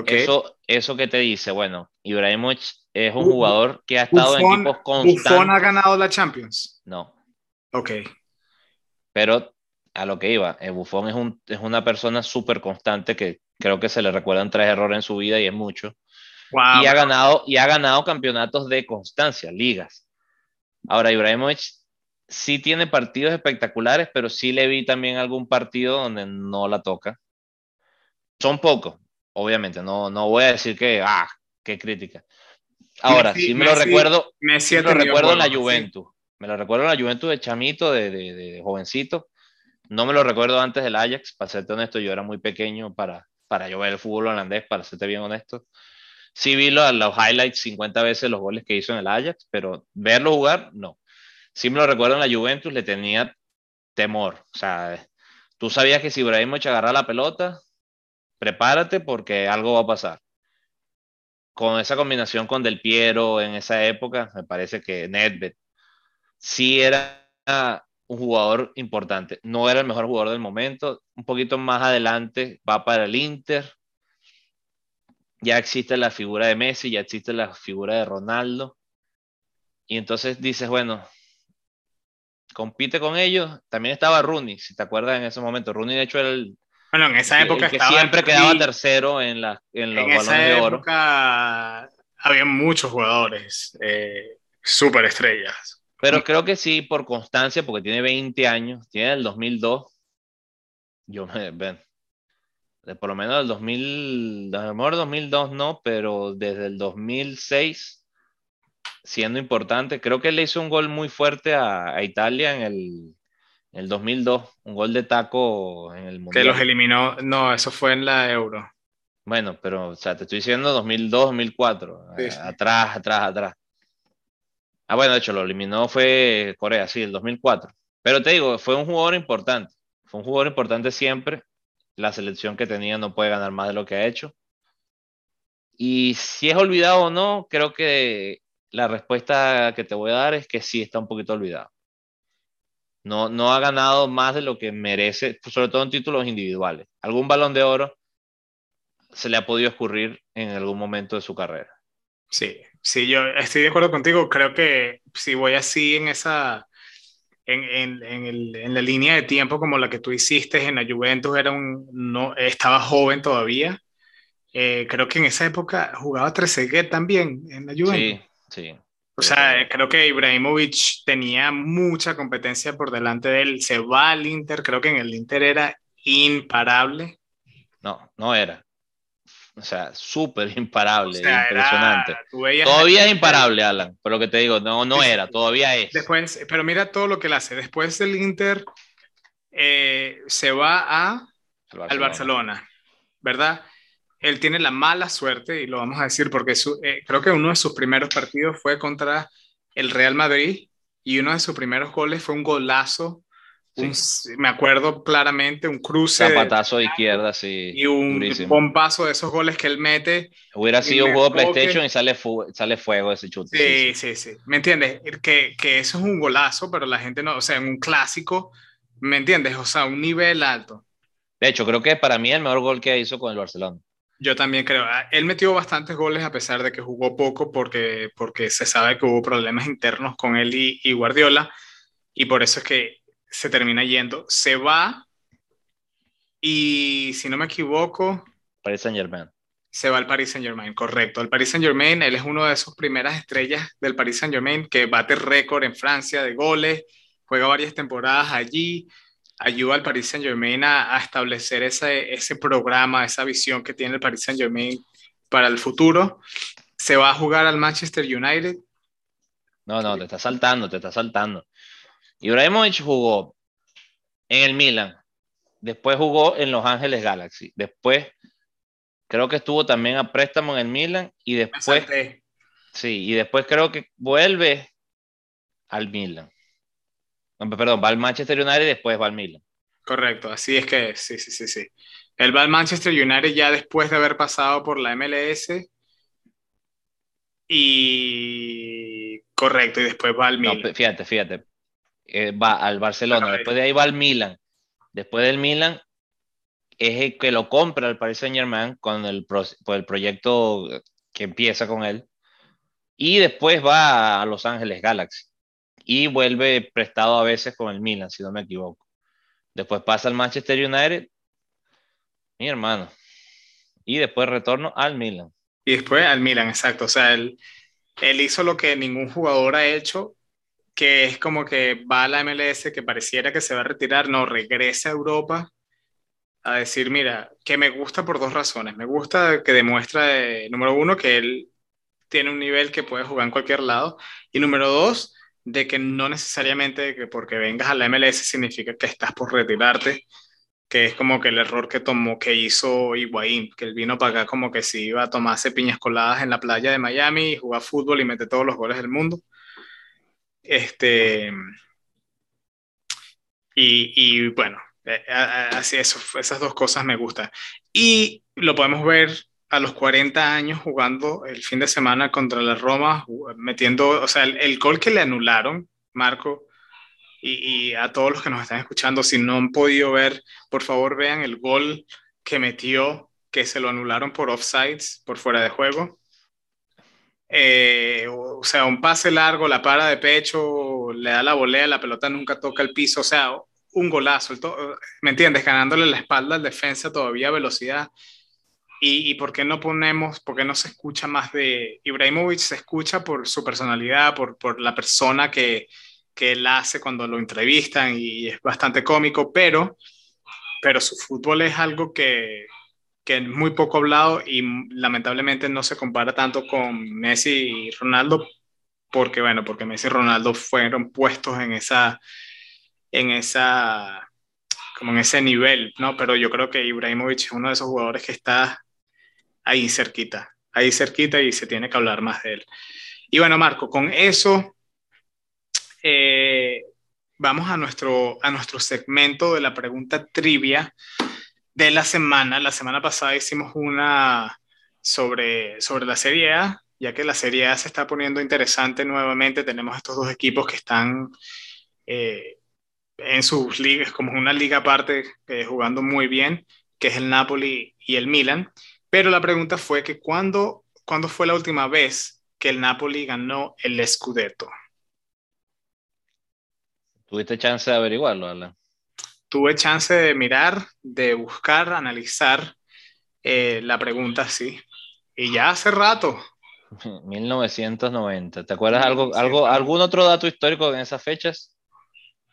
Eso, eso que te dice, bueno, Ibrahimovic es un jugador que ha estado en equipos constantes. ¿Buffon ha ganado la Champions? No. Ok. Pero a lo que iba, el Buffon es, un, es una persona súper constante que creo que se le recuerdan tres errores en su vida y es mucho y, ha ganado, y ha ganado campeonatos de constancia, ligas. Ahora, Ibrahimovic sí tiene partidos espectaculares, pero sí le vi también algún partido donde no la toca. Son pocos, obviamente, no, no voy a decir que, ah, qué crítica. Ahora, sí me lo recuerdo, me lo recuerdo en la Juventus. Me lo recuerdo en la Juventus de chamito, de, de, de, jovencito. No me lo recuerdo antes del Ajax, para serte honesto, yo era muy pequeño para, para yo ver el fútbol holandés, para serte bien honesto. Sí vi los, los highlights 50 veces los goles que hizo en el Ajax, pero verlo jugar, no. Sí me lo recuerdo en la Juventus, le tenía temor. O sea, tú sabías que si Ibrahimovic agarra la pelota, prepárate porque algo va a pasar. Con esa combinación con Del Piero en esa época, me parece que Nedved sí era un jugador importante. No era el mejor jugador del momento. Un poquito más adelante va para el Inter ya existe la figura de Messi, ya existe la figura de Ronaldo. Y entonces dices, bueno, compite con ellos. También estaba Rooney, si te acuerdas en ese momento. Rooney, de hecho, era el. Bueno, en esa época que siempre quedaba tercero en, la, en los balones de oro. Había muchos jugadores, eh, súper estrellas. Pero creo que sí, por constancia, porque tiene 20 años, tiene el 2002. Yo me, ven, por lo menos del 2000, a lo mejor 2002 no, pero desde el 2006 siendo importante. Creo que le hizo un gol muy fuerte a, Italia en el, el, 2002, un gol de taco en el Mundial. Que los eliminó, no, eso fue en la Euro. Bueno, pero, o sea, te estoy diciendo 2002, 2004, atrás, atrás, atrás. Ah, bueno, de hecho, lo eliminó fue Corea, sí, el 2004. Pero te digo, fue un jugador importante. Fue un jugador importante siempre la selección que tenía no puede ganar más de lo que ha hecho. Y si es olvidado o no, creo que la respuesta que te voy a dar es que sí está un poquito olvidado. No, no ha ganado más de lo que merece, sobre todo en títulos individuales. Algún balón de oro se le ha podido escurrir en algún momento de su carrera. Sí, sí, yo estoy de acuerdo contigo. Creo que si voy así en esa, en, en, en, el, en, la línea de tiempo como la que tú hiciste en la Juventus, era un, no, estaba joven todavía. Eh, creo que en esa época jugaba Trezeguet también en la Juventus. Sí, sí. O sea, creo que Ibrahimovic tenía mucha competencia por delante de él. Se va al Inter, creo que en el Inter era imparable. No, no era. O sea, súper imparable, impresionante. todavía es imparable, Alan, por lo que te digo, no, no era, todavía es. Después, pero mira todo lo que él hace. Después del Inter eh, se va a, al Barcelona, ¿verdad? Él tiene la mala suerte, y lo vamos a decir porque eh, creo que uno de sus primeros partidos fue contra el Real Madrid y uno de sus primeros goles fue un golazo me acuerdo claramente, un cruce. Zapatazo de, izquierda, sí. Y un bombazo de esos goles que él mete. Hubiera sido un juego de PlayStation y sale, sale fuego ese chute. Sí, sí, sí. ¿Me entiendes? Que, que, eso es un golazo, pero la gente no, o sea, en un clásico, ¿me entiendes? O sea, un nivel alto. De hecho, creo que para mí el mejor gol que hizo con el Barcelona. Yo también creo. Ah, él metió bastantes goles a pesar de que jugó poco porque, porque se sabe que hubo problemas internos con él y, y Guardiola. Y por eso es que se termina yendo, se va y si no me equivoco... Paris Saint Germain. Se va al Paris Saint Germain, correcto. El Paris Saint Germain, él es uno de sus primeras estrellas del Paris Saint Germain que bate récord en Francia de goles, juega varias temporadas allí, ayuda al Paris Saint Germain a, establecer ese, ese programa, esa visión que tiene el Paris Saint Germain para el futuro. Se va a jugar al Manchester United. No, no, te está saltando, te está saltando. Ibrahimovic jugó en el Milan, después jugó en Los Ángeles Galaxy, después creo que estuvo también a préstamo en el Milan y después sí, y después creo que vuelve al Milan. perdón, va al Manchester United y después va al Milan. Correcto, así es que sí, sí, sí, sí. Él va al Manchester United ya después de haber pasado por la MLS y correcto, y después va al Milan. fíjate, fíjate, eh, va al Barcelona, después de ahí va al Milan, después del Milan es el que lo compra el Paris Saint Germain con el, por el proyecto que empieza con él y después va a Los Ángeles Galaxy y vuelve prestado a veces con el Milan, si no me equivoco. Después pasa al Manchester United, mi hermano, y después retorno al Milan. Y después al Milan, exacto. O sea, él, él hizo lo que ningún jugador ha hecho que es como que va a la MLS, que pareciera que se va a retirar, no, regresa a Europa a decir, mira, que me gusta por dos razones. Me gusta que demuestra, eh, número uno, que él tiene un nivel que puede jugar en cualquier lado, y número dos, de que no necesariamente que porque vengas a la MLS significa que estás por retirarte, que es como que el error que tomó, que hizo Higuaín, que él vino para acá como que si iba a tomarse piñas coladas en la playa de Miami y jugar fútbol y mete todos los goles del mundo. Este, y, bueno, eh, así eso, esas dos cosas me gustan. Y lo podemos ver a los 40 años jugando el fin de semana contra la Roma, metiendo, o sea, el, gol que le anularon, Marco, y, y, a todos los que nos están escuchando, si no han podido ver, por favor vean el gol que metió, que se lo anularon por offsides, por fuera de juego. Eh, o, sea, un pase largo, la para de pecho, le da la volea, la pelota nunca toca el piso, o sea, un golazo, ¿me entiendes? Ganándole la espalda al defensa todavía velocidad. Y, y, por qué no ponemos, por qué no se escucha más de Ibrahimovic? Se escucha por su personalidad, por, por la persona que, que él hace cuando lo entrevistan y es bastante cómico, pero, pero su fútbol es algo que, que es muy poco hablado y lamentablemente no se compara tanto con Messi y Ronaldo, porque bueno, porque Messi y Ronaldo fueron puestos en esa, en esa, como en ese nivel, ¿no? Pero yo creo que Ibrahimovic es uno de esos jugadores que está ahí cerquita, ahí cerquita y se tiene que hablar más de él. Y bueno, Marco, con eso eh, vamos a nuestro, a nuestro segmento de la pregunta trivia de la semana. La semana pasada hicimos una sobre, sobre la Serie A, ya que la Serie A se está poniendo interesante nuevamente. Tenemos estos dos equipos que están, eh, en sus ligas, como una liga aparte, eh, jugando muy bien, que es el Napoli y el Milan. Pero la pregunta fue que ¿cuándo, ¿cuándo fue la última vez que el Napoli ganó el Scudetto? ¿Tuviste chance de averiguarlo, Alan? Tuve chance de mirar, de buscar, analizar eh, la pregunta, sí. Y ya hace rato. 1990. ¿Te acuerdas algo, algo, algún otro dato histórico en esas fechas?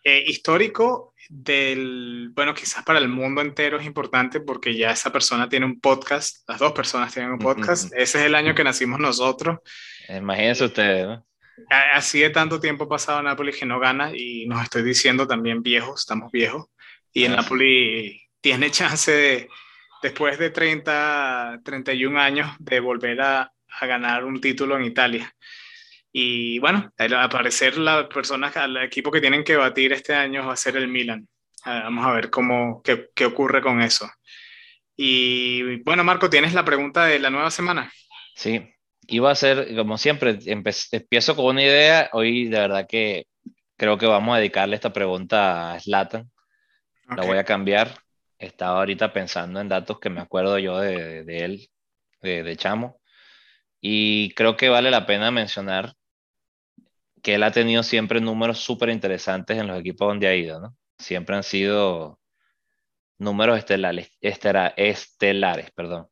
Eh, histórico del, bueno, quizás para el mundo entero es importante porque ya esa persona tiene un podcast, las dos personas tienen un podcast, ese es el año que nacimos nosotros. Imagínense ustedes, ¿no? Así de tanto tiempo pasado Nápoles que no gana y nos estoy diciendo también viejos, estamos viejos, y ah, Napoli tiene chance de, después de 30, 31 años, de volver a, a ganar un título en Italia. Y bueno, al parecer la persona, el equipo que tienen que batir este año va a ser el Milan. Vamos a ver cómo, qué, qué ocurre con eso. Y bueno, Marco, ¿tienes la pregunta de la nueva semana? Sí, iba a ser, como siempre, empiezo con una idea. Hoy de verdad que creo que vamos a dedicarle esta pregunta a Slatan. La voy a cambiar. Estaba ahorita pensando en datos que me acuerdo yo de, de él, de, de, Chamo. Y creo que vale la pena mencionar que él ha tenido siempre números súper interesantes en los equipos donde ha ido, ¿no? Siempre han sido números estelares, estelares, perdón.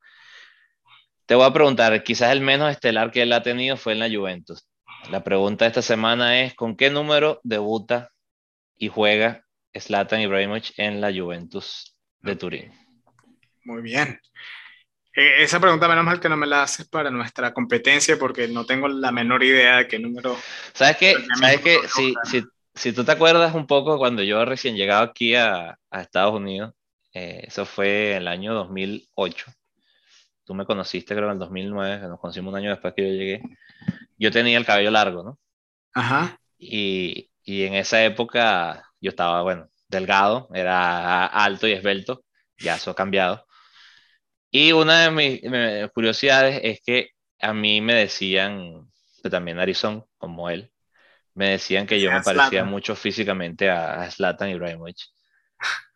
Te voy a preguntar, quizás el menos estelar que él ha tenido fue en la Juventus. La pregunta de esta semana es, ¿con qué número debuta y juega Zlatan Ibrahimovic en la Juventus de Turín? Muy bien. Eh, esa pregunta, menos mal que no me la haces para nuestra competencia, porque no tengo la menor idea de qué número. ¿Sabes qué? ¿Sabes qué? Si, si, si, tú te acuerdas un poco cuando yo recién llegaba aquí a, a Estados Unidos, eh, eso fue el año 2008. Tú me conociste, creo, en el 2009, que nos conocimos un año después que yo llegué. Yo tenía el cabello largo, ¿no? Ajá. Y, y en esa época yo estaba, bueno, delgado, era alto y esbelto, ya eso ha cambiado y una de mis, curiosidades es que a mí me decían, también Arizón, como él, me decían que yo me parecía mucho físicamente a, Zlatan Ibrahimovic.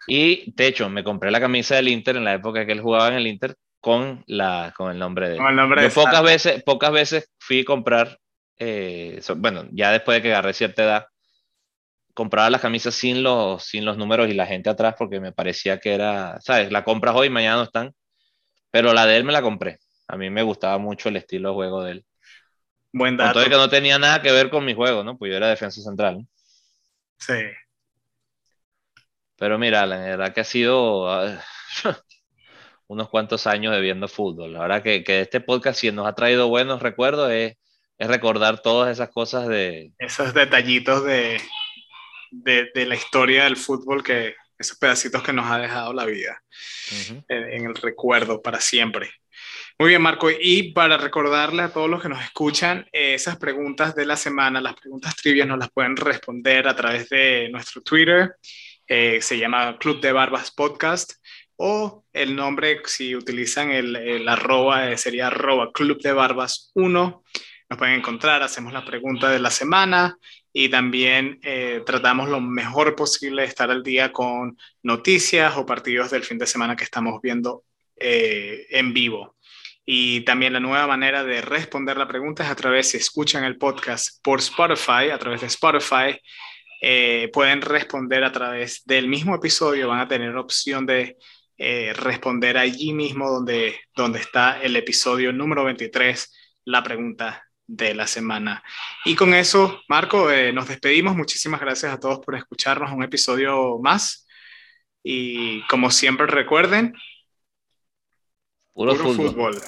Y de hecho, me compré la camisa del Inter en la época que él jugaba en el Inter con, la, con el nombre de él. Con el nombre de pocas veces, pocas veces fui a comprar, eh, bueno, ya después de que agarré cierta edad, compraba las camisas sin los, sin los números y la gente atrás porque me parecía que era, ¿sabes? La compras hoy, mañana no están. Pero la de él me la compré. A mí me gustaba mucho el estilo de juego de él. Buen dato. Entonces que no tenía nada que ver con mi juego, ¿no? Pues yo era defensa central. Sí. Pero mira, la verdad que ha sido ah, unos cuantos años de viendo fútbol. La verdad que, que este podcast sí nos ha traído buenos recuerdos es, es recordar todas esas cosas de... Esos detallitos de, de, de la historia del fútbol que, esos pedacitos que nos ha dejado la vida en, el recuerdo para siempre. Muy bien, Marco. Y para recordarle a todos los que nos escuchan, eh, esas preguntas de la semana, las preguntas trivias, nos las pueden responder a través de nuestro Twitter. Eh, se llama Club de Barbas Podcast. O el nombre, si utilizan el, el arroba, eh, sería arroba Club de Barbas 1. Nos pueden encontrar, hacemos la pregunta de la semana, y también eh, tratamos lo mejor posible de estar al día con noticias o partidos del fin de semana que estamos viendo eh, en vivo. Y también la nueva manera de responder la pregunta es a través, si escuchan el podcast por Spotify, a través de Spotify, eh, pueden responder a través del mismo episodio, van a tener opción de responder allí mismo donde, donde está el episodio número 23, la pregunta de la semana. Y con eso, Marco, eh, nos despedimos. Muchísimas gracias a todos por escucharnos un episodio más. Y como siempre recuerden, puro, fútbol.